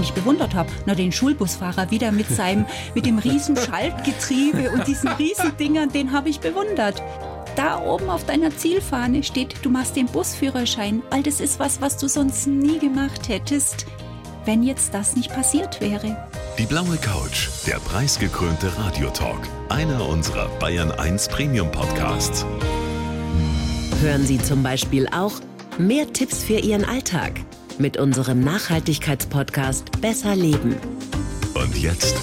eigentlich bewundert habe? Na, den Schulbusfahrer wieder mit seinem, mit dem riesen Schaltgetriebe und diesen riesen Dingern, den habe ich bewundert. Da oben auf deiner Zielfahne steht, du machst den Busführerschein, weil das ist was, was du sonst nie gemacht hättest, wenn jetzt das nicht passiert wäre. Die blaue Couch, der preisgekrönte Radiotalk, einer unserer Bayern 1 Premium Podcasts. Hören Sie zum Beispiel auch mehr Tipps für Ihren Alltag mit unserem Nachhaltigkeitspodcast Besser Leben. Und jetzt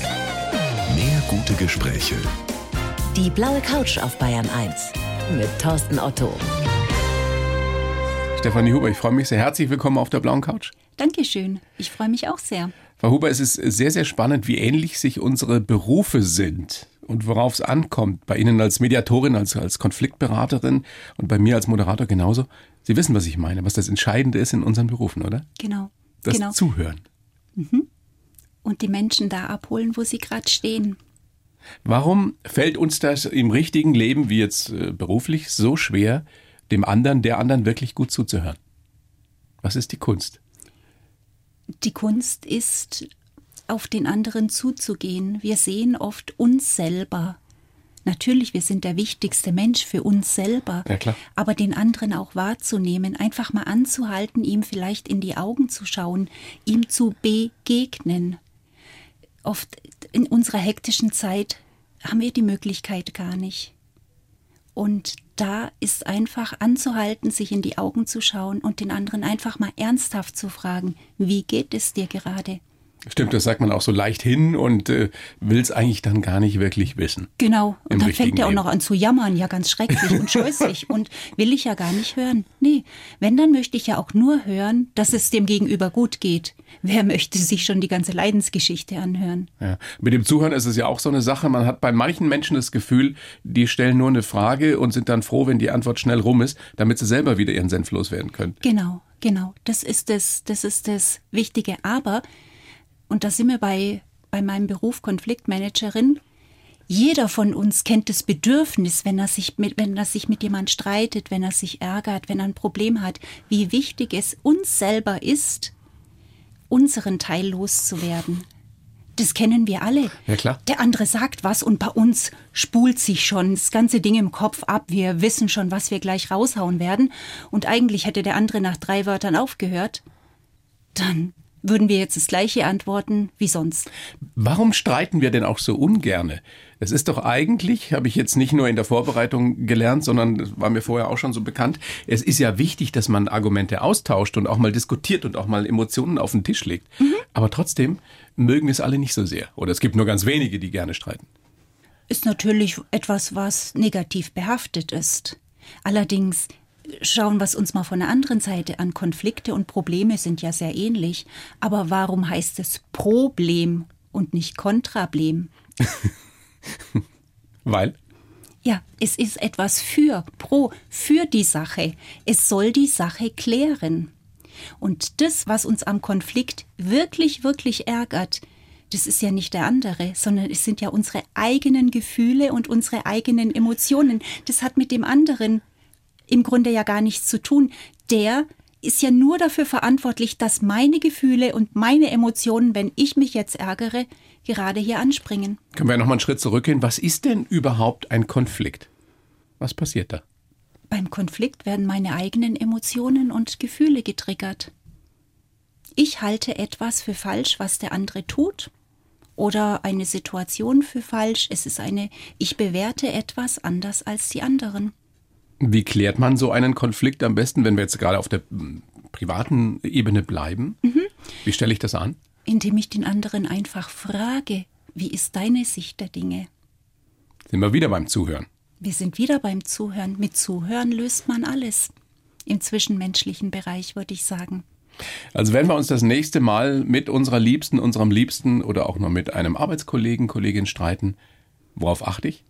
mehr gute Gespräche. Die blaue Couch auf Bayern 1 mit Thorsten Otto. Stefanie Huber, ich freue mich sehr. Herzlich willkommen auf der blauen Couch. Dankeschön. Ich freue mich auch sehr. Frau Huber, es ist sehr, sehr spannend, wie ähnlich sich unsere Berufe sind und worauf es ankommt. Bei Ihnen als Mediatorin, als, als Konfliktberaterin und bei mir als Moderator genauso. Sie wissen, was ich meine, was das Entscheidende ist in unseren Berufen, oder? Genau. Das genau. Zuhören. Und die Menschen da abholen, wo sie gerade stehen. Warum fällt uns das im richtigen Leben, wie jetzt äh, beruflich, so schwer, dem anderen, der anderen wirklich gut zuzuhören? Was ist die Kunst? Die Kunst ist, auf den anderen zuzugehen. Wir sehen oft uns selber. Natürlich, wir sind der wichtigste Mensch für uns selber. Ja. Aber den anderen auch wahrzunehmen, einfach mal anzuhalten, ihm vielleicht in die Augen zu schauen, ihm zu begegnen. Oft in unserer hektischen Zeit haben wir die Möglichkeit gar nicht. Und da ist einfach anzuhalten, sich in die Augen zu schauen und den anderen einfach mal ernsthaft zu fragen, wie geht es dir gerade? Stimmt, das sagt man auch so leicht hin und äh, will es eigentlich dann gar nicht wirklich wissen. Genau. Und dann fängt er auch noch an zu jammern, ja ganz schrecklich und scheußlich und will ich ja gar nicht hören. Nee, wenn, dann möchte ich ja auch nur hören, dass es dem Gegenüber gut geht. Wer möchte sich schon die ganze Leidensgeschichte anhören? Ja. Mit dem Zuhören ist es ja auch so eine Sache. Man hat bei manchen Menschen das Gefühl, die stellen nur eine Frage und sind dann froh, wenn die Antwort schnell rum ist, damit sie selber wieder ihren Senf loswerden können. Genau, genau. Das ist das, das ist das Wichtige. Aber, und da sind wir bei, bei meinem Beruf Konfliktmanagerin, jeder von uns kennt das Bedürfnis, wenn er sich mit, wenn er sich mit jemand streitet, wenn er sich ärgert, wenn er ein Problem hat, wie wichtig es uns selber ist, unseren Teil loszuwerden. Das kennen wir alle. Ja, klar. Der andere sagt was und bei uns spult sich schon das ganze Ding im Kopf ab. Wir wissen schon, was wir gleich raushauen werden. Und eigentlich hätte der andere nach drei Wörtern aufgehört. Dann würden wir jetzt das gleiche antworten wie sonst. Warum streiten wir denn auch so ungerne? Es ist doch eigentlich, habe ich jetzt nicht nur in der Vorbereitung gelernt, sondern war mir vorher auch schon so bekannt. Es ist ja wichtig, dass man Argumente austauscht und auch mal diskutiert und auch mal Emotionen auf den Tisch legt. Aber trotzdem mögen es alle nicht so sehr. Oder es gibt nur ganz wenige, die gerne streiten. Ist natürlich etwas, was negativ behaftet ist. Allerdings schauen wir es uns mal von der anderen Seite an. Konflikte und Probleme sind ja sehr ähnlich. Aber warum heißt es Problem und nicht Kontrablem? Weil? Ja, es ist etwas für, pro, für die Sache. Es soll die Sache klären. Und das, was uns am Konflikt wirklich, wirklich ärgert, das ist ja nicht der andere, sondern es sind ja unsere eigenen Gefühle und unsere eigenen Emotionen. Das hat mit dem anderen im Grunde ja gar nichts zu tun. Der ist ja nur dafür verantwortlich, dass meine Gefühle und meine Emotionen, wenn ich mich jetzt ärgere, gerade hier anspringen. Können wir noch mal einen Schritt zurückgehen? Was ist denn überhaupt ein Konflikt? Was passiert da? Beim Konflikt werden meine eigenen Emotionen und Gefühle getriggert. Ich halte etwas für falsch, was der andere tut, oder eine Situation für falsch. Es ist eine, ich bewerte etwas anders als die anderen. Wie klärt man so einen Konflikt am besten, wenn wir jetzt gerade auf der mm, privaten Ebene bleiben? Wie stelle ich das an? Indem ich den anderen einfach frage, wie ist deine Sicht der Dinge? Sind wir wieder beim Zuhören. Wir sind wieder beim Zuhören. Mit Zuhören löst man alles. Im zwischenmenschlichen Bereich würde ich sagen. Also wenn wir uns das nächste Mal mit unserer Liebsten, unserem Liebsten oder auch nur mit einem Arbeitskollegen, Kollegin streiten, worauf achte ich?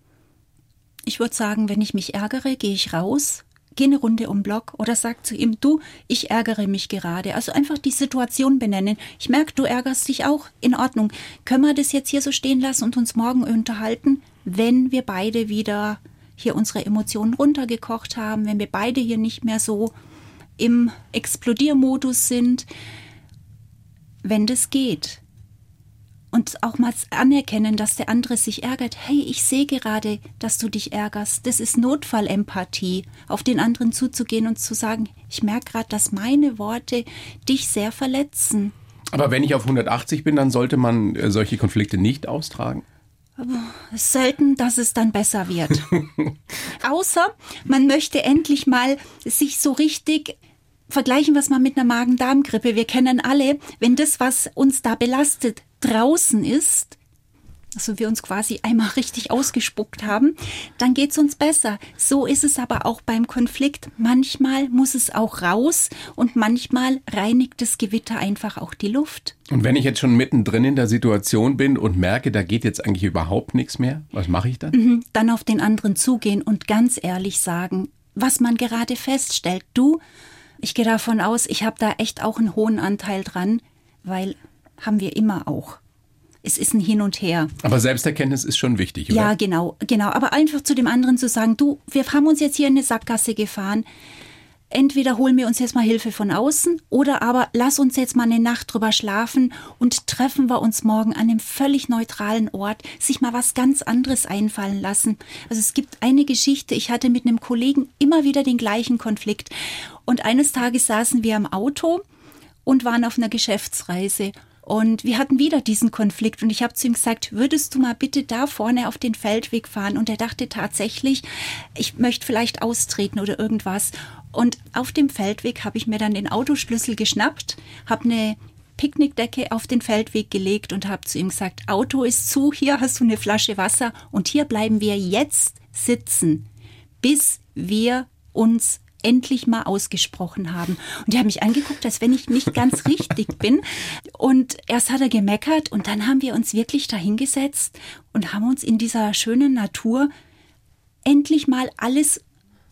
Ich würde sagen, wenn ich mich ärgere, gehe ich raus, gehe eine Runde um Block oder sag zu ihm, du, ich ärgere mich gerade. Also einfach die Situation benennen. Ich merke, du ärgerst dich auch. In Ordnung. Können wir das jetzt hier so stehen lassen und uns morgen unterhalten, wenn wir beide wieder hier unsere Emotionen runtergekocht haben, wenn wir beide hier nicht mehr so im Explodiermodus sind. wenn das geht. Und auch mal anerkennen, dass der andere sich ärgert. Hey, ich sehe gerade, dass du dich ärgerst. Das ist Notfallempathie, auf den anderen zuzugehen und zu sagen, ich merke gerade, dass meine Worte dich sehr verletzen. Aber wenn ich auf 180 bin, dann sollte man äh, solche Konflikte nicht austragen? Selten, dass es dann besser wird. Außer man möchte endlich mal sich so richtig vergleichen wir es mal mit einer Magen-Darm-Grippe. Wir kennen alle, wenn das, was uns da belastet, draußen ist, also wir uns quasi einmal richtig ausgespuckt haben, dann geht es uns besser. So ist es aber auch beim Konflikt. Manchmal muss es auch raus und manchmal reinigt das Gewitter einfach auch die Luft. Und wenn ich jetzt schon mittendrin in der Situation bin und merke, da geht jetzt eigentlich überhaupt nichts mehr, was mache ich dann? Mhm, dann auf den anderen zugehen und ganz ehrlich sagen, was man gerade feststellt. Du, ich gehe davon aus, ich habe da echt auch einen hohen Anteil dran, weil haben wir immer auch. Es ist ein Hin und Her. Aber Selbsterkenntnis ist schon wichtig, oder? Ja, genau, genau. Aber einfach zu dem anderen zu sagen, du, wir haben uns jetzt hier in eine Sackgasse gefahren. Entweder holen wir uns jetzt mal Hilfe von außen oder aber lass uns jetzt mal eine Nacht drüber schlafen und treffen wir uns morgen an einem völlig neutralen Ort, sich mal was ganz anderes einfallen lassen. Also es gibt eine Geschichte, ich hatte mit einem Kollegen immer wieder den gleichen Konflikt und eines Tages saßen wir im Auto und waren auf einer Geschäftsreise und wir hatten wieder diesen Konflikt und ich habe zu ihm gesagt, würdest du mal bitte da vorne auf den Feldweg fahren? Und er dachte tatsächlich, ich möchte vielleicht austreten oder irgendwas. Und auf dem Feldweg habe ich mir dann den Autoschlüssel geschnappt, habe eine Picknickdecke auf den Feldweg gelegt und habe zu ihm gesagt, Auto ist zu, hier hast du eine Flasche Wasser und hier bleiben wir jetzt sitzen, bis wir uns endlich mal ausgesprochen haben. Und die haben mich angeguckt, als wenn ich nicht ganz richtig bin. Und erst hat er gemeckert und dann haben wir uns wirklich dahingesetzt und haben uns in dieser schönen Natur endlich mal alles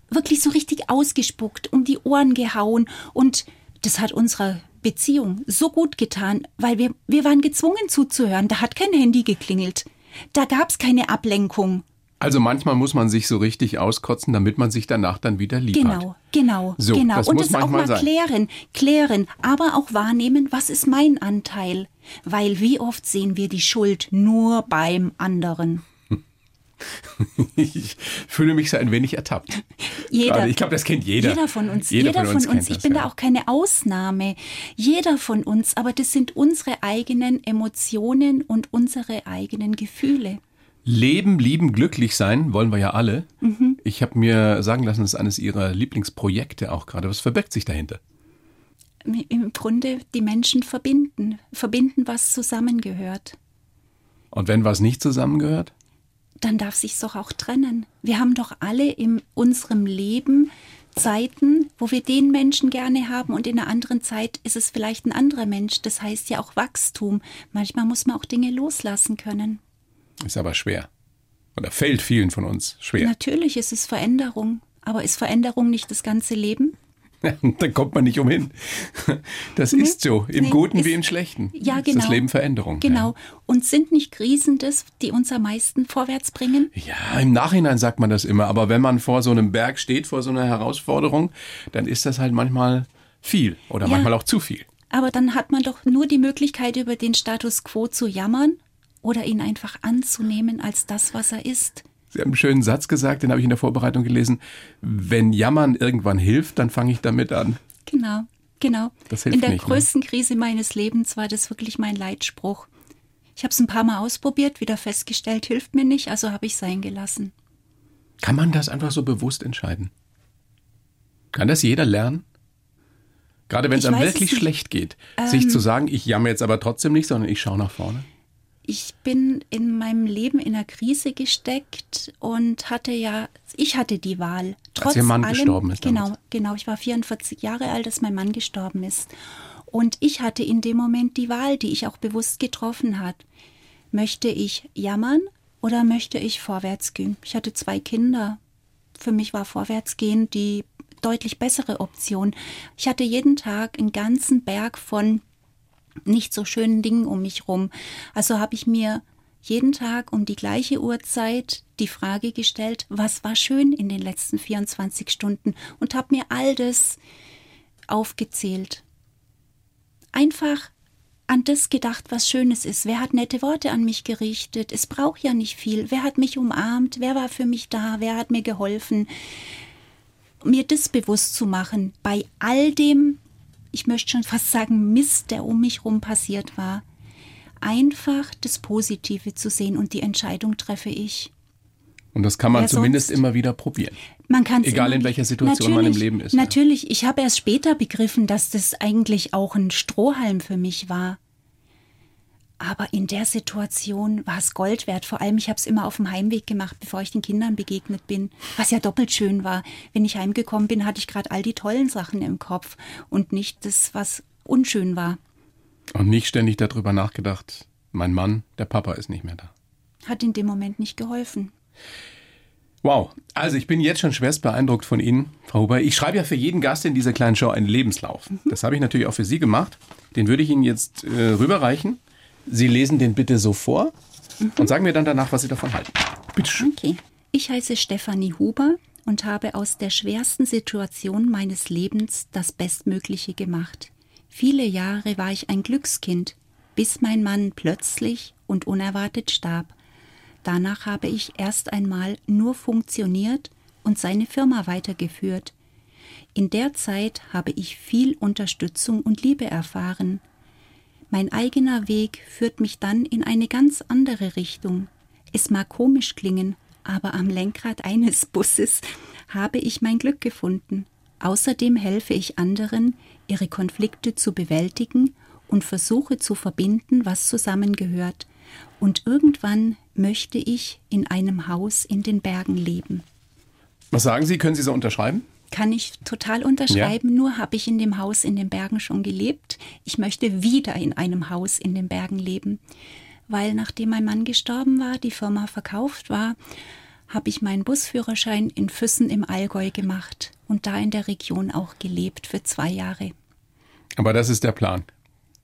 wirklich so richtig ausgespuckt, um die Ohren gehauen. Und das hat unserer Beziehung so gut getan, weil wir, wir waren gezwungen zuzuhören. Da hat kein Handy geklingelt. Da gab es keine Ablenkung. Also manchmal muss man sich so richtig auskotzen, damit man sich danach dann wieder lieb genau. Genau, so, genau. Das und muss das auch mal sein. klären, klären, aber auch wahrnehmen, was ist mein Anteil? Weil wie oft sehen wir die Schuld nur beim anderen? Ich fühle mich so ein wenig ertappt. Jeder. Ich glaube, das kennt jeder. Jeder von uns. Jeder, jeder von uns. uns. Ich das, bin ja. da auch keine Ausnahme. Jeder von uns. Aber das sind unsere eigenen Emotionen und unsere eigenen Gefühle. Leben, lieben, glücklich sein wollen wir ja alle. Mhm. Ich habe mir sagen lassen, das ist eines Ihrer Lieblingsprojekte auch gerade. Was verbirgt sich dahinter? Im Grunde die Menschen verbinden. Verbinden, was zusammengehört. Und wenn was nicht zusammengehört? Dann darf sich's doch auch trennen. Wir haben doch alle in unserem Leben Zeiten, wo wir den Menschen gerne haben und in einer anderen Zeit ist es vielleicht ein anderer Mensch. Das heißt ja auch Wachstum. Manchmal muss man auch Dinge loslassen können. Ist aber schwer. Oder fällt vielen von uns schwer. Natürlich ist es Veränderung. Aber ist Veränderung nicht das ganze Leben? da kommt man nicht umhin. Das nee, ist so, im nee, Guten ist, wie im Schlechten. Ja, ist genau. Das Leben Veränderung. Genau. Ja. Und sind nicht Krisen das, die uns am meisten vorwärts bringen? Ja, im Nachhinein sagt man das immer. Aber wenn man vor so einem Berg steht, vor so einer Herausforderung, dann ist das halt manchmal viel oder ja, manchmal auch zu viel. Aber dann hat man doch nur die Möglichkeit, über den Status quo zu jammern oder ihn einfach anzunehmen als das, was er ist. Sie haben einen schönen Satz gesagt, den habe ich in der Vorbereitung gelesen. Wenn Jammern irgendwann hilft, dann fange ich damit an. Genau, genau. Das hilft in der nicht, größten ne? Krise meines Lebens war das wirklich mein Leitspruch. Ich habe es ein paar Mal ausprobiert, wieder festgestellt, hilft mir nicht, also habe ich sein gelassen. Kann man das einfach so bewusst entscheiden? Kann das jeder lernen? Gerade wenn es einem wirklich schlecht geht, ähm, sich zu sagen, ich jammer jetzt aber trotzdem nicht, sondern ich schaue nach vorne ich bin in meinem Leben in einer Krise gesteckt und hatte ja, ich hatte die Wahl. Trotz als Ihr Mann allem, gestorben ist. Genau, damals. genau. Ich war 44 Jahre alt, als mein Mann gestorben ist. Und ich hatte in dem Moment die Wahl, die ich auch bewusst getroffen hat. Möchte ich jammern oder möchte ich vorwärts gehen? Ich hatte zwei Kinder. Für mich war Vorwärtsgehen die deutlich bessere Option. Ich hatte jeden Tag einen ganzen Berg von nicht so schönen Dingen um mich rum. Also habe ich mir jeden Tag um die gleiche Uhrzeit die Frage gestellt, was war schön in den letzten 24 Stunden und habe mir all das aufgezählt. Einfach an das gedacht, was Schönes ist. Wer hat nette Worte an mich gerichtet? Es braucht ja nicht viel. Wer hat mich umarmt? Wer war für mich da? Wer hat mir geholfen? Mir das bewusst zu machen, bei all dem, ich möchte schon fast sagen, Mist, der um mich rum passiert war, einfach das Positive zu sehen und die Entscheidung treffe ich. Und das kann man Wer zumindest sonst? immer wieder probieren. Man kann's Egal in welcher Situation man im Leben ist, ja. Natürlich, ich habe erst später begriffen, dass das eigentlich auch ein Strohhalm für mich war. Aber in der Situation war es Gold wert. Vor allem, ich habe es immer auf dem Heimweg gemacht, bevor ich den Kindern begegnet bin. Was ja doppelt schön war. Wenn ich heimgekommen bin, hatte ich gerade all die tollen Sachen im Kopf und nicht das, was unschön war. Und nicht ständig darüber nachgedacht, mein Mann, der Papa ist nicht mehr da. Hat in dem Moment nicht geholfen. Wow, also ich bin jetzt schon schwerst beeindruckt von Ihnen, Frau Huber. Ich schreibe ja für jeden Gast in dieser kleinen Show einen Lebenslauf. Das habe ich natürlich auch für Sie gemacht. Den würde ich Ihnen jetzt äh, rüberreichen. Sie lesen den bitte so vor und sagen mir dann danach, was Sie davon halten. Bitte schön. Okay. Ich heiße Stefanie Huber und habe aus der schwersten Situation meines Lebens das Bestmögliche gemacht. Viele Jahre war ich ein Glückskind, bis mein Mann plötzlich und unerwartet starb. Danach habe ich erst einmal nur funktioniert und seine Firma weitergeführt. In der Zeit habe ich viel Unterstützung und Liebe erfahren. Mein eigener Weg führt mich dann in eine ganz andere Richtung. Es mag komisch klingen, aber am Lenkrad eines Busses habe ich mein Glück gefunden. Außerdem helfe ich anderen, ihre Konflikte zu bewältigen und versuche zu verbinden, was zusammengehört. Und irgendwann möchte ich in einem Haus in den Bergen leben. Was sagen Sie? Können Sie so unterschreiben? Kann ich total unterschreiben, nur habe ich in dem Haus in den Bergen schon gelebt. Ich möchte wieder in einem Haus in den Bergen leben, weil nachdem mein Mann gestorben war, die Firma verkauft war, habe ich meinen Busführerschein in Füssen im Allgäu gemacht und da in der Region auch gelebt für zwei Jahre. Aber das ist der Plan,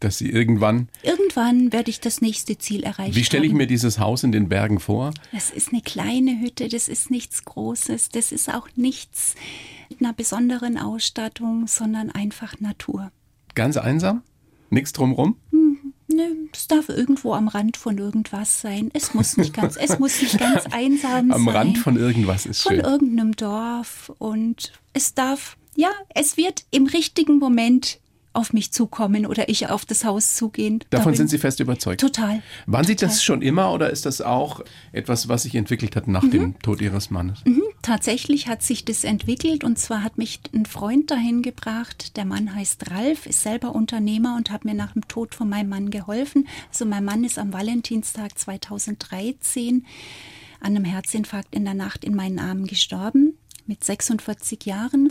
dass Sie irgendwann. Irgendwann werde ich das nächste Ziel erreichen. Wie stelle ich mir dieses Haus in den Bergen vor? Das ist eine kleine Hütte, das ist nichts Großes, das ist auch nichts mit einer besonderen Ausstattung, sondern einfach Natur. Ganz einsam? Nichts drumrum? Ne, es darf irgendwo am Rand von irgendwas sein. Es muss nicht ganz, es muss nicht ganz einsam Am sein. Rand von irgendwas ist von schön. irgendeinem Dorf und es darf, ja, es wird im richtigen Moment auf mich zukommen oder ich auf das Haus zugehen. Davon Darin- sind Sie fest überzeugt. total. Waren Sie das schon immer oder ist das auch etwas, was sich entwickelt hat nach dem Tod Ihres Mannes? Mhm, Tatsächlich hat sich das entwickelt und zwar hat mich ein Freund dahin gebracht. Der Mann heißt Ralf, ist selber Unternehmer und hat mir nach dem Tod von meinem Mann geholfen. Also mein Mann ist am Valentinstag 2013 an einem Herzinfarkt in der Nacht in meinen Armen gestorben mit 46 Jahren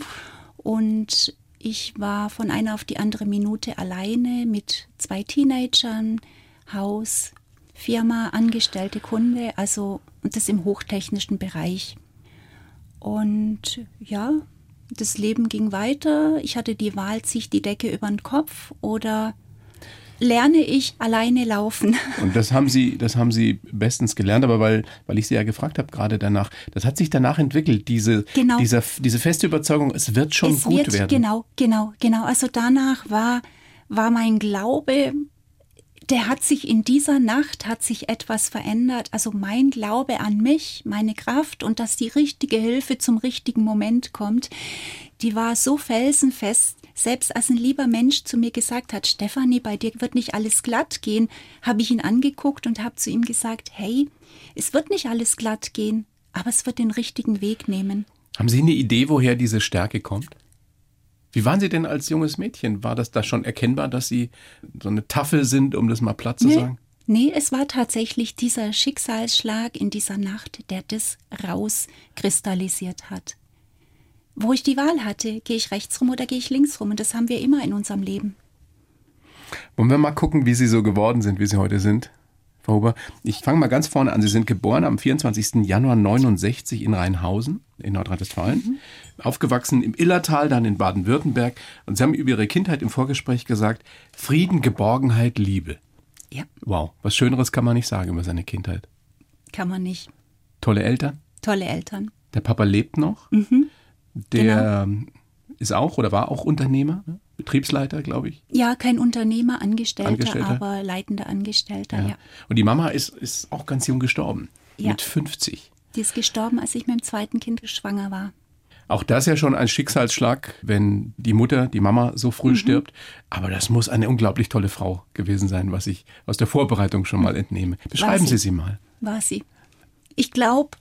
und ich war von einer auf die andere Minute alleine mit zwei Teenagern, Haus, Firma, angestellte Kunde, also und das im hochtechnischen Bereich. Und ja, das Leben ging weiter. Ich hatte die Wahl, ziehe ich die Decke über den Kopf oder lerne ich alleine laufen. Und das haben Sie, das haben Sie bestens gelernt, aber weil, weil ich Sie ja gefragt habe gerade danach, das hat sich danach entwickelt, diese, Genau. dieser, diese feste Überzeugung, es wird schon es gut wird, werden. Genau, genau, genau. Also danach war, war mein Glaube, der hat sich in dieser Nacht, hat sich etwas verändert. Also mein Glaube an mich, meine Kraft und dass die richtige Hilfe zum richtigen Moment kommt, die war so felsenfest. Selbst als ein lieber Mensch zu mir gesagt hat, Stefanie, bei dir wird nicht alles glatt gehen, habe ich ihn angeguckt und habe zu ihm gesagt, hey, es wird nicht alles glatt gehen, aber es wird den richtigen Weg nehmen. Haben Sie eine Idee, woher diese Stärke kommt? Wie waren Sie denn als junges Mädchen? War das da schon erkennbar, dass Sie so eine Tafel sind, um das mal platt zu Nee. sagen? Nee, es war tatsächlich dieser Schicksalsschlag in dieser Nacht, der das rauskristallisiert hat. Wo ich die Wahl hatte, gehe ich rechts rum oder gehe ich links rum? Und das haben wir immer in unserem Leben. Wollen wir mal gucken, wie Sie so geworden sind, wie Sie heute sind? Frau Huber, ich fange mal ganz vorne an. Sie sind geboren am 24. Januar 69 in Rheinhausen in Nordrhein-Westfalen, aufgewachsen im Illertal, dann in Baden-Württemberg. Und Sie haben über Ihre Kindheit im Vorgespräch gesagt, Frieden, Geborgenheit, Liebe. Ja, Wow, was Schöneres kann man nicht sagen über seine Kindheit. kann man nicht. Tolle Eltern, Tolle Eltern. der Papa lebt noch, der ähm, ist auch oder war auch Unternehmer, ne? Betriebsleiter, glaube ich. Ja, kein Unternehmer, Angestellter, Angestellter. aber leitender Angestellter, ja. Und die Mama ist, ist auch ganz jung gestorben. Ja. Mit 50. Die ist gestorben, als ich mit dem zweiten Kind schwanger war. Auch das ja schon ein Schicksalsschlag, wenn die Mutter, die Mama so früh stirbt. Aber das muss eine unglaublich tolle Frau gewesen sein, was ich aus der Vorbereitung schon mal entnehme. Beschreiben sie. Sie sie mal. War sie. Ich glaube,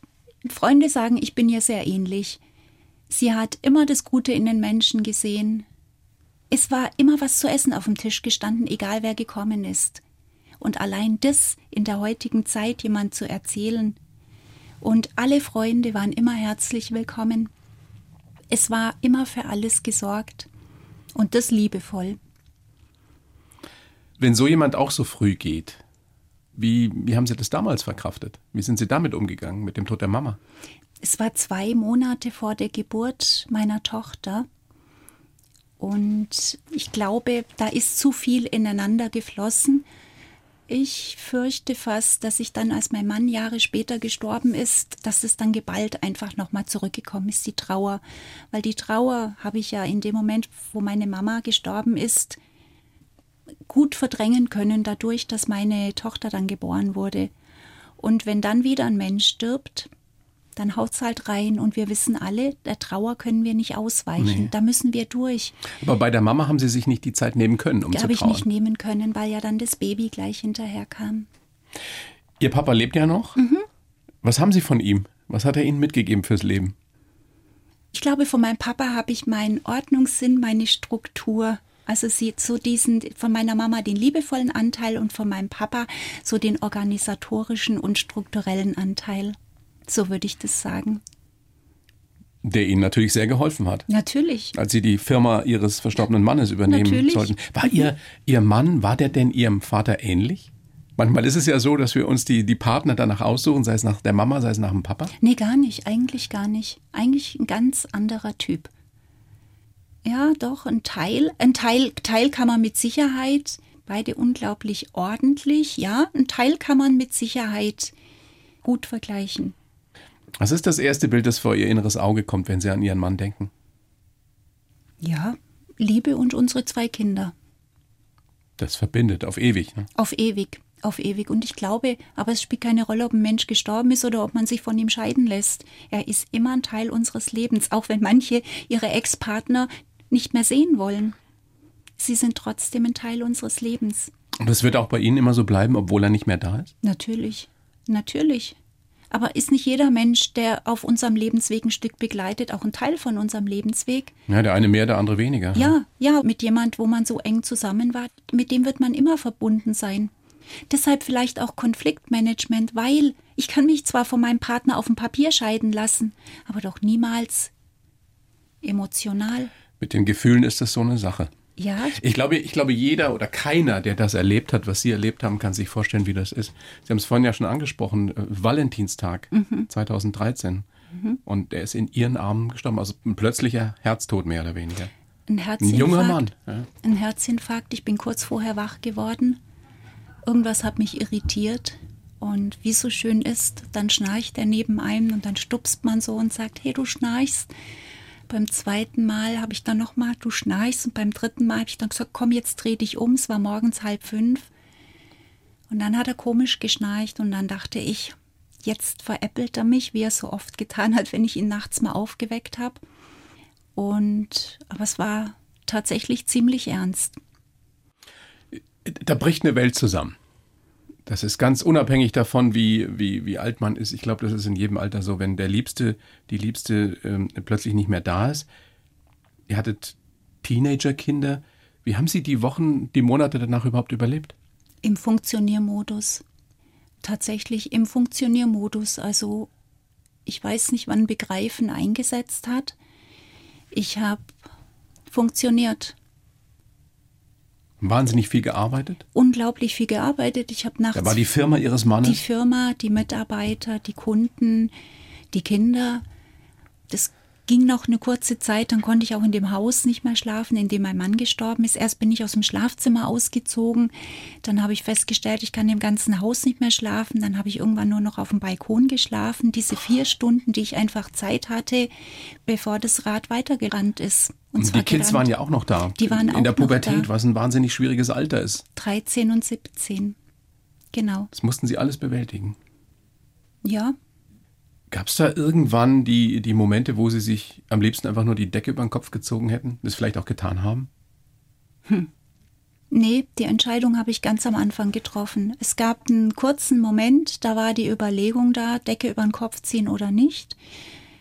Freunde sagen, ich bin ihr sehr ähnlich. Sie hat immer das Gute in den Menschen gesehen. Es war immer was zu essen auf dem Tisch gestanden, egal wer gekommen ist. Und allein das in der heutigen Zeit jemand zu erzählen. Und alle Freunde waren immer herzlich willkommen. Es war immer für alles gesorgt. Und das liebevoll. Wenn so jemand auch so früh geht, wie, wie haben Sie das damals verkraftet? Wie sind Sie damit umgegangen, mit dem Tod der Mama? Es war zwei Monate vor der Geburt meiner Tochter. Und ich glaube, da ist zu viel ineinander geflossen. Ich fürchte fast, dass ich dann, als mein Mann Jahre später gestorben ist, dass es dann geballt einfach nochmal zurückgekommen ist, die Trauer. Weil die Trauer habe ich ja in dem Moment, wo meine Mama gestorben ist, gut verdrängen können, dadurch, dass meine Tochter dann geboren wurde. Und wenn dann wieder ein Mensch stirbt, dann haut's halt rein und wir wissen alle, der Trauer können wir nicht ausweichen. Nee. Da müssen wir durch. Aber bei der Mama haben Sie sich nicht die Zeit nehmen können, um Die zu habe ich trauern. nicht nehmen können, weil ja dann das Baby gleich hinterher kam. Ihr Papa lebt ja noch. Mhm. Was haben Sie von ihm? Was hat er Ihnen mitgegeben fürs Leben? Ich glaube, von meinem Papa habe ich meinen Ordnungssinn, meine Struktur. Also sie so diesen von meiner Mama den liebevollen Anteil und von meinem Papa so den organisatorischen und strukturellen Anteil. So würde ich das sagen. Der Ihnen natürlich sehr geholfen hat. Natürlich. Als Sie die Firma Ihres verstorbenen Mannes übernehmen Natürlich. sollten. War Ihr, Ihr Mann, war der denn Ihrem Vater ähnlich? Manchmal ist es ja so, dass wir uns die, die Partner danach aussuchen, sei es nach der Mama, sei es nach dem Papa. Nee, gar nicht. Eigentlich gar nicht. Eigentlich ein ganz anderer Typ. Ja, doch, ein Teil. Ein Teil, Teil kann man mit Sicherheit, beide unglaublich ordentlich, ja. Ein Teil kann man mit Sicherheit gut vergleichen. Was ist das erste Bild, das vor Ihr inneres Auge kommt, wenn Sie an Ihren Mann denken? Ja, Liebe und unsere zwei Kinder. Das verbindet auf ewig. Ne? Auf ewig. Auf ewig. Und ich glaube, aber es spielt keine Rolle, ob ein Mensch gestorben ist oder ob man sich von ihm scheiden lässt. Er ist immer ein Teil unseres Lebens, auch wenn manche ihre Ex-Partner nicht mehr sehen wollen. Sie sind trotzdem ein Teil unseres Lebens. Und das wird auch bei Ihnen immer so bleiben, obwohl er nicht mehr da ist? Natürlich. Natürlich. Aber ist nicht jeder Mensch, der auf unserem Lebensweg ein Stück begleitet, auch ein Teil von unserem Lebensweg? Ja, der eine mehr, der andere weniger. Ja, ja, mit jemand, wo man so eng zusammen war, mit dem wird man immer verbunden sein. Deshalb vielleicht auch Konfliktmanagement, weil ich kann mich zwar von meinem Partner auf dem Papier scheiden lassen, aber doch niemals emotional. Mit den Gefühlen ist das so eine Sache. Ja, ich, glaube, ich glaube, jeder oder keiner, der das erlebt hat, was Sie erlebt haben, kann sich vorstellen, wie das ist. Sie haben es vorhin ja schon angesprochen, äh, Valentinstag 2013. Und er ist in Ihren Armen gestorben. Also ein plötzlicher Herztod mehr oder weniger. ein Ein Herzinfarkt. junger Mann. Ja. Ein Herzinfarkt. Ich bin kurz vorher wach geworden. Irgendwas hat mich irritiert. Und wie es so schön ist, dann schnarcht er neben einem und dann stupst man so und sagt, hey, du schnarchst. Beim zweiten Mal habe ich dann nochmal, du schnarchst. Und beim dritten Mal habe ich dann gesagt, komm, jetzt dreh dich um. Es war morgens halb fünf. Und dann hat er komisch geschnarcht und dann dachte ich, jetzt veräppelt er mich, wie er so oft getan hat, wenn ich ihn nachts mal aufgeweckt habe. Und, aber es war tatsächlich ziemlich ernst. Da bricht eine Welt zusammen. Das ist ganz unabhängig davon, wie, wie, wie alt man ist. Ich glaube, das ist in jedem Alter so, wenn der Liebste, die Liebste ähm, plötzlich nicht mehr da ist. Ihr hattet Teenagerkinder. Wie haben Sie die Wochen, die Monate danach überhaupt überlebt? Im Funktioniermodus. Tatsächlich im Funktioniermodus. Also ich weiß nicht, wann Begreifen eingesetzt hat. Ich habe funktioniert. Wahnsinnig viel gearbeitet. Unglaublich viel gearbeitet. Ich habe nachts Da war die Firma Ihres Mannes. die Firma, die Mitarbeiter, die Kunden, die Kinder. Das ging noch eine kurze Zeit, dann konnte ich auch in dem Haus nicht mehr schlafen, in dem mein Mann gestorben ist. Erst bin ich aus dem Schlafzimmer ausgezogen, dann habe ich festgestellt, ich kann im ganzen Haus nicht mehr schlafen, dann habe ich irgendwann nur noch auf dem Balkon geschlafen, diese vier Stunden, die ich einfach Zeit hatte, bevor das Rad weitergerannt ist. Und, und die Kids gerannt. waren ja auch noch da. Die waren in auch der Pubertät, was ein wahnsinnig schwieriges Alter ist. 13 und 17. Genau. Das mussten Sie alles bewältigen. Ja, Gab es da irgendwann die, die Momente, wo Sie sich am liebsten einfach nur die Decke über den Kopf gezogen hätten, das vielleicht auch getan haben? Hm. Nee, die Entscheidung habe ich ganz am Anfang getroffen. Es gab einen kurzen Moment, da war die Überlegung da, Decke über den Kopf ziehen oder nicht.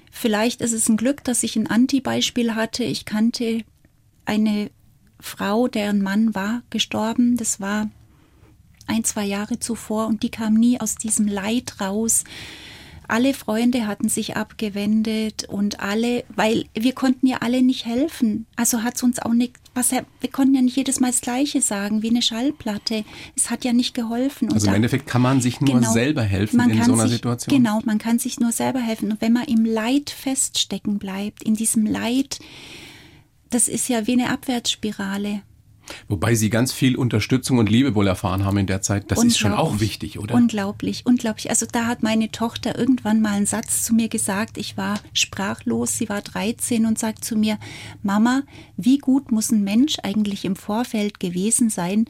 Vielleicht ist es ein Glück, dass ich ein Anti-Beispiel hatte. Ich kannte eine Frau, deren Mann war gestorben. Das war ein, zwei Jahre zuvor und die kam nie aus diesem Leid raus alle Freunde hatten sich abgewendet und alle, weil wir konnten ja alle nicht helfen. Also hat es uns auch nicht, was, wir konnten ja nicht jedes Mal das Gleiche sagen, wie eine Schallplatte. Es hat ja nicht geholfen. Und also im da, Endeffekt kann man sich nur genau, selber helfen in so einer sich, Situation. Genau, man kann sich nur selber helfen. Und wenn man im Leid feststecken bleibt, in diesem Leid, das ist ja wie eine Abwärtsspirale. Wobei Sie ganz viel Unterstützung und Liebe wohl erfahren haben in der Zeit. Das ist schon auch wichtig, oder? Unglaublich, unglaublich. Also da hat meine Tochter irgendwann mal einen Satz zu mir gesagt. Ich war sprachlos, sie war 13 und sagt zu mir, Mama, wie gut muss ein Mensch eigentlich im Vorfeld gewesen sein,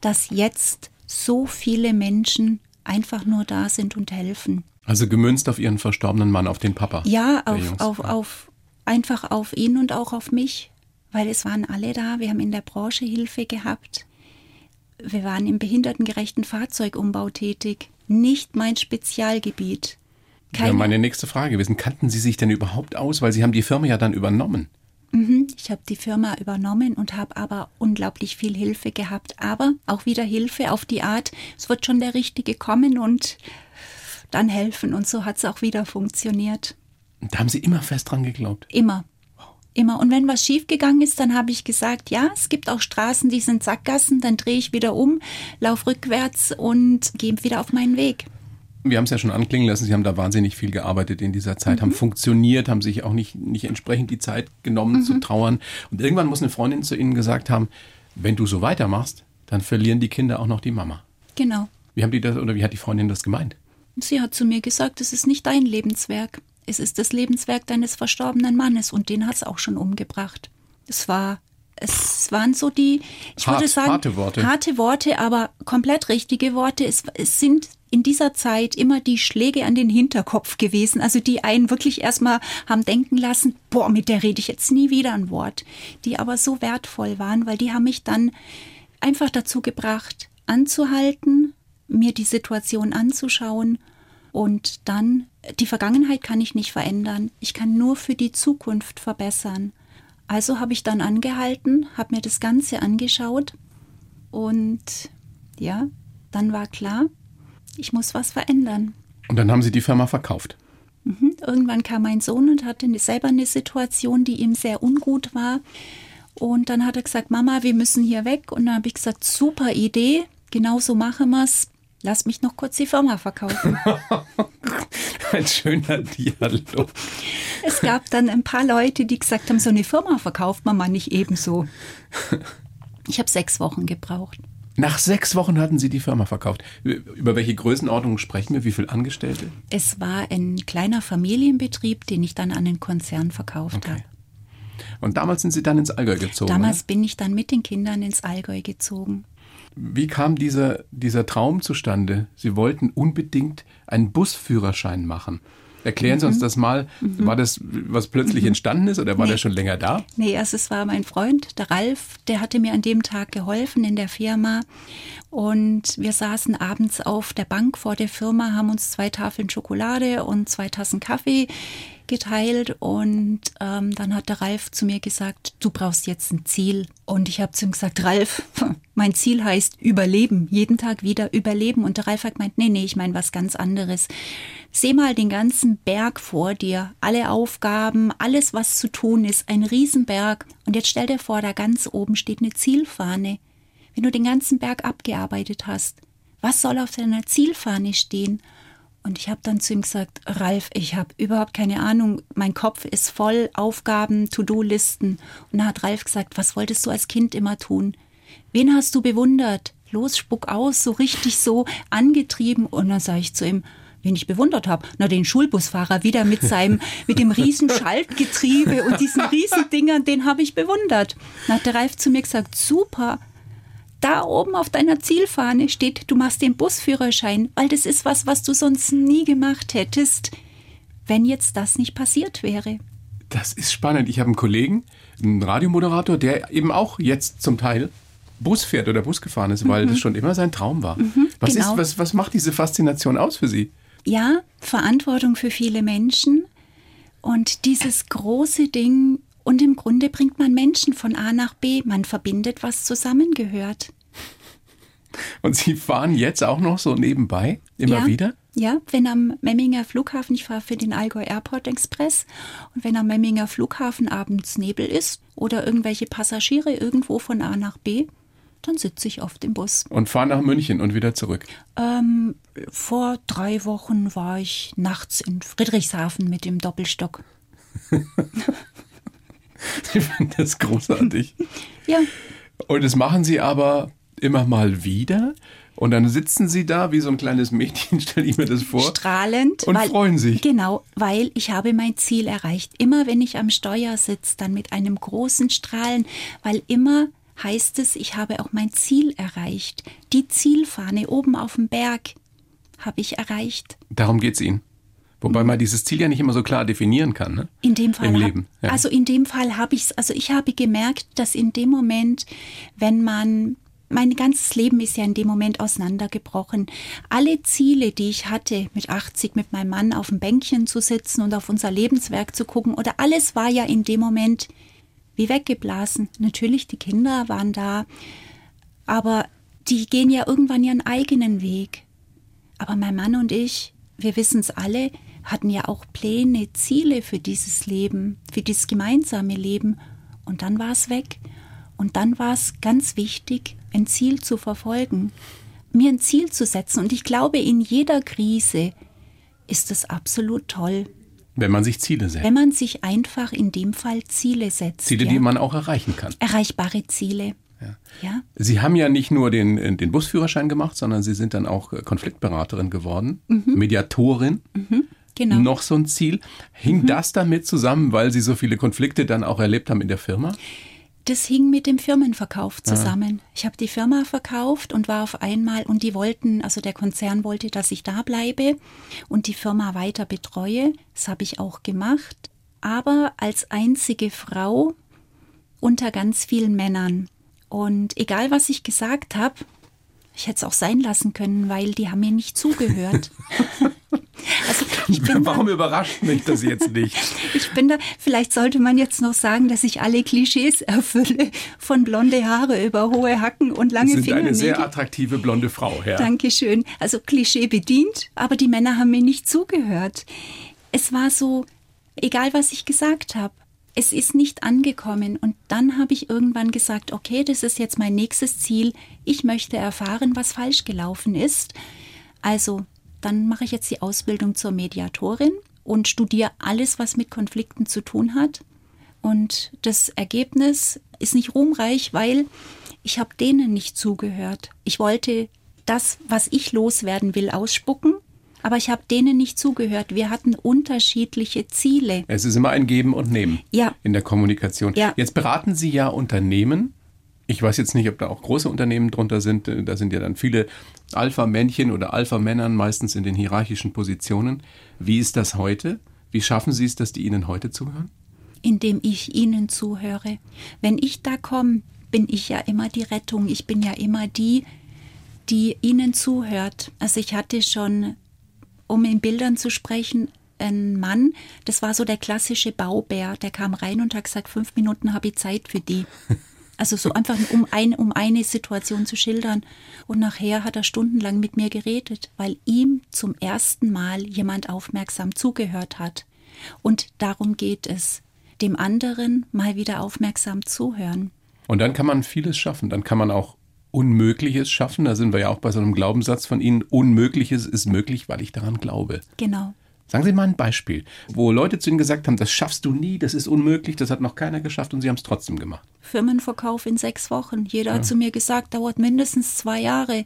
dass jetzt so viele Menschen einfach nur da sind und helfen. Also gemünzt auf Ihren verstorbenen Mann, auf den Papa. Ja, auf, auf, auf, einfach auf ihn und auch auf mich weil es waren alle da. Wir haben in der Branche Hilfe gehabt. Wir waren im behindertengerechten Fahrzeugumbau tätig. Nicht mein Spezialgebiet. Keine ja, meine nächste Frage gewesen. Kannten Sie sich denn überhaupt aus? Weil Sie haben die Firma ja dann übernommen. Mhm, ich habe die Firma übernommen und habe aber unglaublich viel Hilfe gehabt. Aber auch wieder Hilfe auf die Art, es wird schon der Richtige kommen und dann helfen. Und so hat es auch wieder funktioniert. Da haben Sie immer fest dran geglaubt? Immer. Immer. Und wenn was schiefgegangen ist, dann habe ich gesagt, ja, es gibt auch Straßen, die sind Sackgassen, dann drehe ich wieder um, lauf rückwärts und gehe wieder auf meinen Weg. Wir haben es ja schon anklingen lassen, Sie haben da wahnsinnig viel gearbeitet in dieser Zeit, mhm. haben funktioniert, haben sich auch nicht, nicht entsprechend die Zeit genommen mhm. zu trauern. Und irgendwann muss eine Freundin zu Ihnen gesagt haben, wenn du so weitermachst, dann verlieren die Kinder auch noch die Mama. Genau. Wie haben die das oder wie hat die Freundin das gemeint? Sie hat zu mir gesagt, es ist nicht dein Lebenswerk. Es ist das Lebenswerk deines verstorbenen Mannes und den hat es auch schon umgebracht. Es war, es waren so die, ich Hart, würde sagen, harte Worte. harte Worte, aber komplett richtige Worte. Es, es sind in dieser Zeit immer die Schläge an den Hinterkopf gewesen, also die einen wirklich erstmal haben denken lassen, boah, mit der rede ich jetzt nie wieder ein Wort, die aber so wertvoll waren, weil die haben mich dann einfach dazu gebracht, anzuhalten, mir die Situation anzuschauen und dann, die Vergangenheit kann ich nicht verändern. Ich kann nur für die Zukunft verbessern. Also habe ich dann angehalten, habe mir das Ganze angeschaut und ja, dann war klar, ich muss was verändern. Und dann haben Sie die Firma verkauft. Mhm. Irgendwann kam mein Sohn und hatte selber eine Situation, die ihm sehr ungut war. Und dann hat er gesagt, Mama, wir müssen hier weg. Und dann habe ich gesagt, super Idee, genau so machen wir es lass mich noch kurz die Firma verkaufen. ein schöner Dialog. Es gab dann ein paar Leute, die gesagt haben, so eine Firma verkauft man mal nicht ebenso. Ich habe sechs Wochen gebraucht. Nach sechs Wochen hatten Sie die Firma verkauft. Über welche Größenordnung sprechen wir? Wie viele Angestellte? Es war ein kleiner Familienbetrieb, den ich dann an den Konzern verkauft okay. habe. Und damals sind Sie dann ins Allgäu gezogen? Damals oder? bin ich dann mit den Kindern ins Allgäu gezogen. Wie kam dieser, dieser Traum zustande? Sie wollten unbedingt einen Busführerschein machen. Erklären Sie uns mhm. das mal. Mhm. War das, was plötzlich mhm. entstanden ist oder war nee. der schon länger da? Nee, also es war mein Freund, der Ralf, der hatte mir an dem Tag geholfen in der Firma. Und wir saßen abends auf der Bank vor der Firma, haben uns zwei Tafeln Schokolade und zwei Tassen Kaffee geteilt und ähm, dann hat der Ralf zu mir gesagt, du brauchst jetzt ein Ziel. Und ich habe zu ihm gesagt, Ralf, mein Ziel heißt Überleben, jeden Tag wieder Überleben. Und der Ralf hat gemeint, nee, nee, ich meine was ganz anderes. Seh mal den ganzen Berg vor dir, alle Aufgaben, alles, was zu tun ist, ein Riesenberg. Und jetzt stell dir vor, da ganz oben steht eine Zielfahne. Wenn du den ganzen Berg abgearbeitet hast, was soll auf deiner Zielfahne stehen? Und ich habe dann zu ihm gesagt, Ralf, ich habe überhaupt keine Ahnung, mein Kopf ist voll Aufgaben, To-Do-Listen. Und da hat Ralf gesagt, was wolltest du als Kind immer tun? Wen hast du bewundert? Los, spuck aus, so richtig so angetrieben. Und dann sage ich zu ihm, wen ich bewundert habe, na den Schulbusfahrer wieder mit seinem, mit dem riesen Schaltgetriebe und diesen riesen Dingern, den habe ich bewundert. Dann hat der Ralf zu mir gesagt, super, da oben auf deiner Zielfahne steht, du machst den Busführerschein, weil das ist was, was du sonst nie gemacht hättest, wenn jetzt das nicht passiert wäre. Das ist spannend. Ich habe einen Kollegen, einen Radiomoderator, der eben auch jetzt zum Teil Bus fährt oder Bus gefahren ist, weil mhm. das schon immer sein Traum war. Mhm, was, genau. ist, was, was macht diese Faszination aus für Sie? Ja, Verantwortung für viele Menschen und dieses große Ding, und im Grunde bringt man Menschen von A nach B. Man verbindet, was zusammengehört. Und Sie fahren jetzt auch noch so nebenbei, immer ja, wieder? Ja, wenn am Memminger Flughafen, ich fahre für den Allgäu Airport Express, und wenn am Memminger Flughafen abends Nebel ist oder irgendwelche Passagiere irgendwo von A nach B, dann sitze ich oft im Bus. Und fahre nach München und wieder zurück? Ähm, vor drei Wochen war ich nachts in Friedrichshafen mit dem Doppelstock. Ich finde das großartig. ja. Und das machen Sie aber immer mal wieder. Und dann sitzen Sie da wie so ein kleines Mädchen, stelle ich mir das vor. Strahlend. Und weil, freuen sich. Genau, weil ich habe mein Ziel erreicht. Immer wenn ich am Steuer sitze, dann mit einem großen Strahlen, weil immer heißt es, ich habe auch mein Ziel erreicht. Die Zielfahne oben auf dem Berg habe ich erreicht. Darum geht es Ihnen. Wobei man dieses Ziel ja nicht immer so klar definieren kann. Ne? In dem Fall. Im Leben. Ja. Also in dem Fall habe ich es, also ich habe gemerkt, dass in dem Moment, wenn man mein ganzes Leben ist ja in dem Moment auseinandergebrochen. Alle Ziele, die ich hatte, mit 80 mit meinem Mann auf dem Bänkchen zu sitzen und auf unser Lebenswerk zu gucken, oder alles war ja in dem Moment wie weggeblasen. Natürlich, die Kinder waren da, aber die gehen ja irgendwann ihren eigenen Weg. Aber mein Mann und ich, wir wissen es alle, hatten ja auch Pläne, Ziele für dieses Leben, für dieses gemeinsame Leben. Und dann war es weg. Und dann war es ganz wichtig, ein Ziel zu verfolgen, mir ein Ziel zu setzen. Und ich glaube, in jeder Krise ist es absolut toll. Wenn man sich Ziele setzt. Wenn man sich einfach in dem Fall Ziele setzt. Ziele, ja. die man auch erreichen kann. Erreichbare Ziele. Ja. ja. Sie haben ja nicht nur den, den Busführerschein gemacht, sondern Sie sind dann auch Konfliktberaterin geworden, mhm. Mediatorin. Mhm. Genau. Noch so ein Ziel. Hing mhm. das damit zusammen, weil Sie so viele Konflikte dann auch erlebt haben in der Firma? Das hing mit dem Firmenverkauf zusammen. Ja. Ich habe die Firma verkauft und war auf einmal, und die wollten, also der Konzern wollte, dass ich da bleibe und die Firma weiter betreue. Das habe ich auch gemacht. Aber als einzige Frau unter ganz vielen Männern. Und egal, was ich gesagt habe, ich hätte es auch sein lassen können, weil die haben mir nicht zugehört. also Warum da, überrascht mich das jetzt nicht? ich bin da, vielleicht sollte man jetzt noch sagen, dass ich alle Klischees erfülle, von blonde Haare über hohe Hacken und lange Sie sind Fingernägel. eine sehr attraktive blonde Frau, ja. Dankeschön. Also Klischee bedient, aber die Männer haben mir nicht zugehört. Es war so, egal was ich gesagt habe, es ist nicht angekommen. Und dann habe ich irgendwann gesagt, okay, das ist jetzt mein nächstes Ziel. Ich möchte erfahren, was falsch gelaufen ist. Also, dann mache ich jetzt die Ausbildung zur Mediatorin und studiere alles, was mit Konflikten zu tun hat. Und das Ergebnis ist nicht ruhmreich, weil ich habe denen nicht zugehört. Ich wollte das, was ich loswerden will, ausspucken aber ich habe denen nicht zugehört. Wir hatten unterschiedliche Ziele. Es ist immer ein Geben und Nehmen ja. in der Kommunikation. Ja. Jetzt beraten Sie ja Unternehmen. Ich weiß jetzt nicht, ob da auch große Unternehmen drunter sind. Da sind ja dann viele Alpha-Männchen oder Alpha-Männern meistens in den hierarchischen Positionen. Wie ist das heute? Wie schaffen Sie es, dass die Ihnen heute zuhören? Indem ich Ihnen zuhöre. Wenn ich da komme, bin ich ja immer die Rettung. Ich bin ja immer die, die Ihnen zuhört. Also ich hatte schon um in Bildern zu sprechen, ein Mann, das war so der klassische Baubär, der kam rein und hat gesagt, fünf Minuten habe ich Zeit für die. Also so einfach, um, ein, um eine Situation zu schildern. Und nachher hat er stundenlang mit mir geredet, weil ihm zum ersten Mal jemand aufmerksam zugehört hat. Und darum geht es, dem anderen mal wieder aufmerksam zuhören. Und dann kann man vieles schaffen. Dann kann man auch Unmögliches schaffen. Da sind wir ja auch bei so einem Glaubenssatz von Ihnen. Unmögliches ist möglich, weil ich daran glaube. Genau. Sagen Sie mal ein Beispiel, wo Leute zu Ihnen gesagt haben, das schaffst du nie, das ist unmöglich, das hat noch keiner geschafft und Sie haben es trotzdem gemacht. Firmenverkauf in sechs Wochen. Jeder ja. hat zu mir gesagt, dauert mindestens zwei Jahre.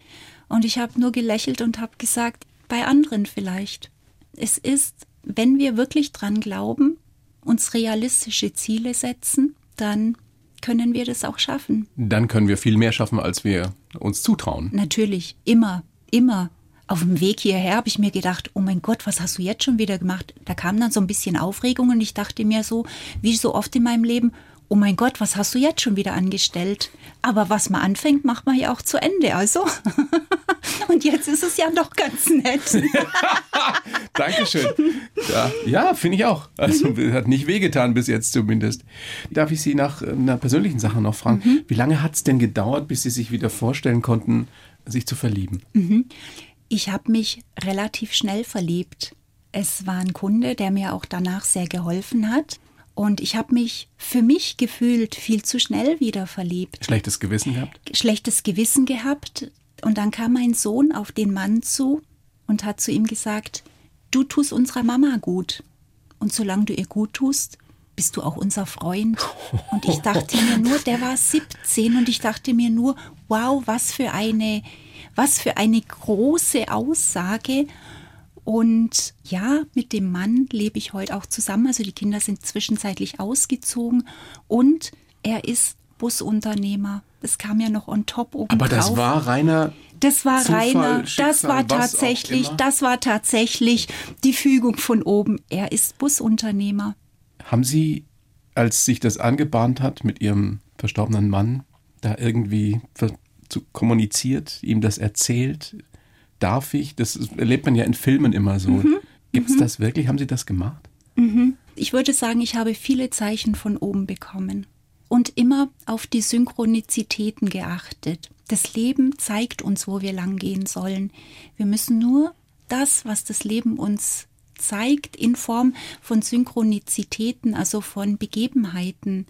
Und ich habe nur gelächelt und habe gesagt, bei anderen vielleicht. Es ist, wenn wir wirklich dran glauben, uns realistische Ziele setzen, dann können wir das auch schaffen. Dann können wir viel mehr schaffen, als wir uns zutrauen. Natürlich, immer, immer auf dem Weg hierher habe ich mir gedacht, oh mein Gott, was hast du jetzt schon wieder gemacht? Da kam dann so ein bisschen Aufregung und ich dachte mir so, wie so oft in meinem Leben, oh mein Gott, was hast du jetzt schon wieder angestellt? Aber was man anfängt, macht man ja auch zu Ende, also. Und jetzt ist es ja doch ganz nett. Dankeschön. Ja, ja finde ich auch. Also hat nicht wehgetan bis jetzt zumindest. Darf ich Sie nach einer persönlichen Sache noch fragen? Mhm. Wie lange hat es denn gedauert, bis Sie sich wieder vorstellen konnten, sich zu verlieben? Mhm. Ich habe mich relativ schnell verliebt. Es war ein Kunde, der mir auch danach sehr geholfen hat. Und ich habe mich für mich gefühlt viel zu schnell wieder verliebt. Schlechtes Gewissen gehabt? Schlechtes Gewissen gehabt. Und dann kam mein Sohn auf den Mann zu und hat zu ihm gesagt, du tust unserer Mama gut. Und solange du ihr gut tust, bist du auch unser Freund. Und ich dachte mir nur, der war 17 und ich dachte mir nur, wow, was für eine was für eine große Aussage. Und ja, mit dem Mann lebe ich heute auch zusammen. Also die Kinder sind zwischenzeitlich ausgezogen und er ist Busunternehmer. Das kam ja noch on top oben Aber das war reiner das war Zufall, reiner, Schicksal, das war tatsächlich, das war tatsächlich die Fügung von oben. Er ist Busunternehmer. Haben Sie, als sich das angebahnt hat mit Ihrem verstorbenen Mann, da irgendwie zu, kommuniziert, ihm das erzählt? Darf ich? Das erlebt man ja in Filmen immer so. Mhm. Gibt es mhm. das wirklich? Haben Sie das gemacht? Mhm. Ich würde sagen, ich habe viele Zeichen von oben bekommen und immer auf die Synchronizitäten geachtet. Das Leben zeigt uns, wo wir lang gehen sollen. Wir müssen nur das, was das Leben uns zeigt, in Form von Synchronizitäten, also von Begebenheiten.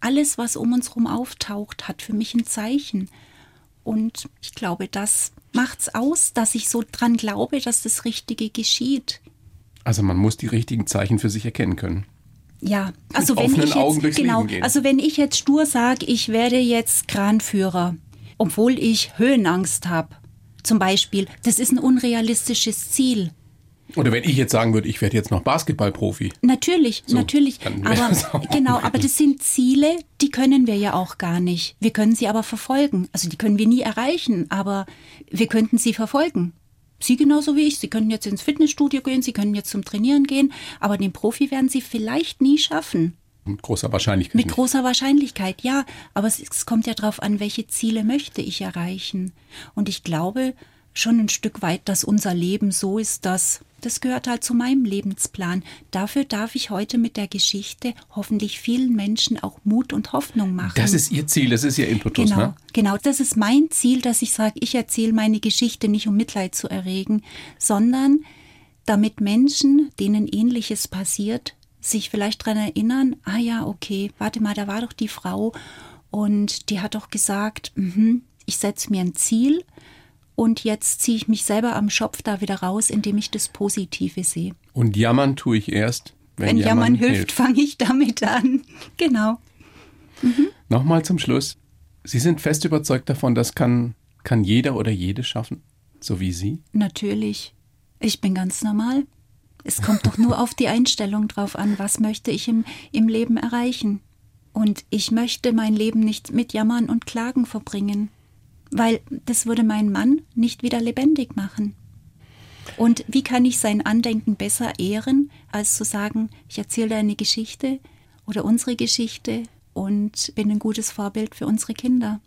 Alles, was um uns herum auftaucht, hat für mich ein Zeichen. Und ich glaube, das macht's aus, dass ich so dran glaube, dass das Richtige geschieht. Also man muss die richtigen Zeichen für sich erkennen können. Ja, also wenn ich jetzt, genau, also wenn ich jetzt stur sage, ich werde jetzt Kranführer, obwohl ich Höhenangst habe, zum Beispiel, das ist ein unrealistisches Ziel. Oder wenn ich jetzt sagen würde, ich werde jetzt noch Basketballprofi. Natürlich, so, natürlich. Aber genau, aber das sind Ziele, die können wir ja auch gar nicht. Wir können sie aber verfolgen. Also die können wir nie erreichen, aber wir könnten sie verfolgen. Sie genauso wie ich. Sie können jetzt ins Fitnessstudio gehen, Sie können jetzt zum Trainieren gehen, aber den Profi werden Sie vielleicht nie schaffen. Mit großer Wahrscheinlichkeit. Mit nicht. großer Wahrscheinlichkeit, ja. Aber es, es kommt ja darauf an, welche Ziele möchte ich erreichen. Und ich glaube schon ein Stück weit, dass unser Leben so ist, dass das gehört halt zu meinem Lebensplan. Dafür darf ich heute mit der Geschichte hoffentlich vielen Menschen auch Mut und Hoffnung machen. Das ist Ihr Ziel, das ist Ihr Impetus, genau, ne? Genau, das ist mein Ziel, dass ich sage, ich erzähle meine Geschichte nicht, um Mitleid zu erregen, sondern damit Menschen, denen ähnliches passiert, sich vielleicht daran erinnern, ah ja, okay, warte mal, da war doch die Frau und die hat doch gesagt, mh, ich setze mir ein Ziel und jetzt ziehe ich mich selber am Schopf da wieder raus, indem ich das Positive sehe. Und jammern tue ich erst, wenn, wenn Jammern, Jammern hilft, hilft. fange ich damit an. Genau. Mhm. Nochmal zum Schluss. Sie sind fest überzeugt davon, das kann, kann jeder oder jede schaffen, so wie Sie? Natürlich. Ich bin ganz normal. Es kommt doch nur auf die Einstellung drauf an, was möchte ich im, im Leben erreichen. Und ich möchte mein Leben nicht mit Jammern und Klagen verbringen weil das würde meinen Mann nicht wieder lebendig machen. Und wie kann ich sein Andenken besser ehren, als zu sagen, ich erzähle dir eine Geschichte oder unsere Geschichte und bin ein gutes Vorbild für unsere Kinder.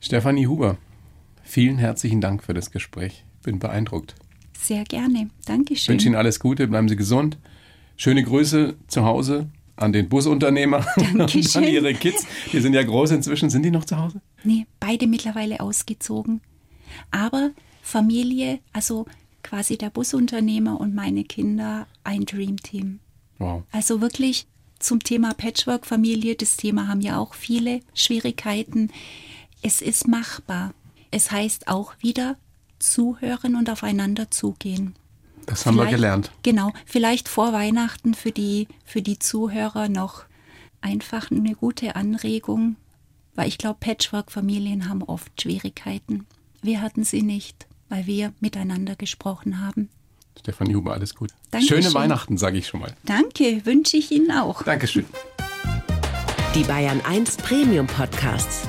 Stefanie Huber, vielen herzlichen Dank für das Gespräch. Bin beeindruckt. Sehr gerne. Dankeschön. Ich wünsche Ihnen alles Gute, bleiben Sie gesund. Schöne Grüße zu Hause an den Busunternehmer und an ihre Kids. Die sind ja groß inzwischen. Sind die noch zu Hause? Nee, beide mittlerweile ausgezogen. Aber Familie, also quasi der Busunternehmer und meine Kinder, ein Dreamteam. Wow. Also wirklich zum Thema Patchwork-Familie, das Thema haben ja auch viele Schwierigkeiten. Es ist machbar. Es heißt auch wieder zuhören und aufeinander zugehen. Das haben wir gelernt. Genau, vielleicht vor Weihnachten für die, für die Zuhörer noch einfach eine gute Anregung, weil ich glaube, Patchwork-Familien haben oft Schwierigkeiten. Wir hatten sie nicht, weil wir miteinander gesprochen haben. Stefanie Huber, alles gut. Dankeschön. Schöne Weihnachten, sage ich schon mal. Danke, wünsche ich Ihnen auch. Dankeschön. Die Bayern 1 Premium Podcasts.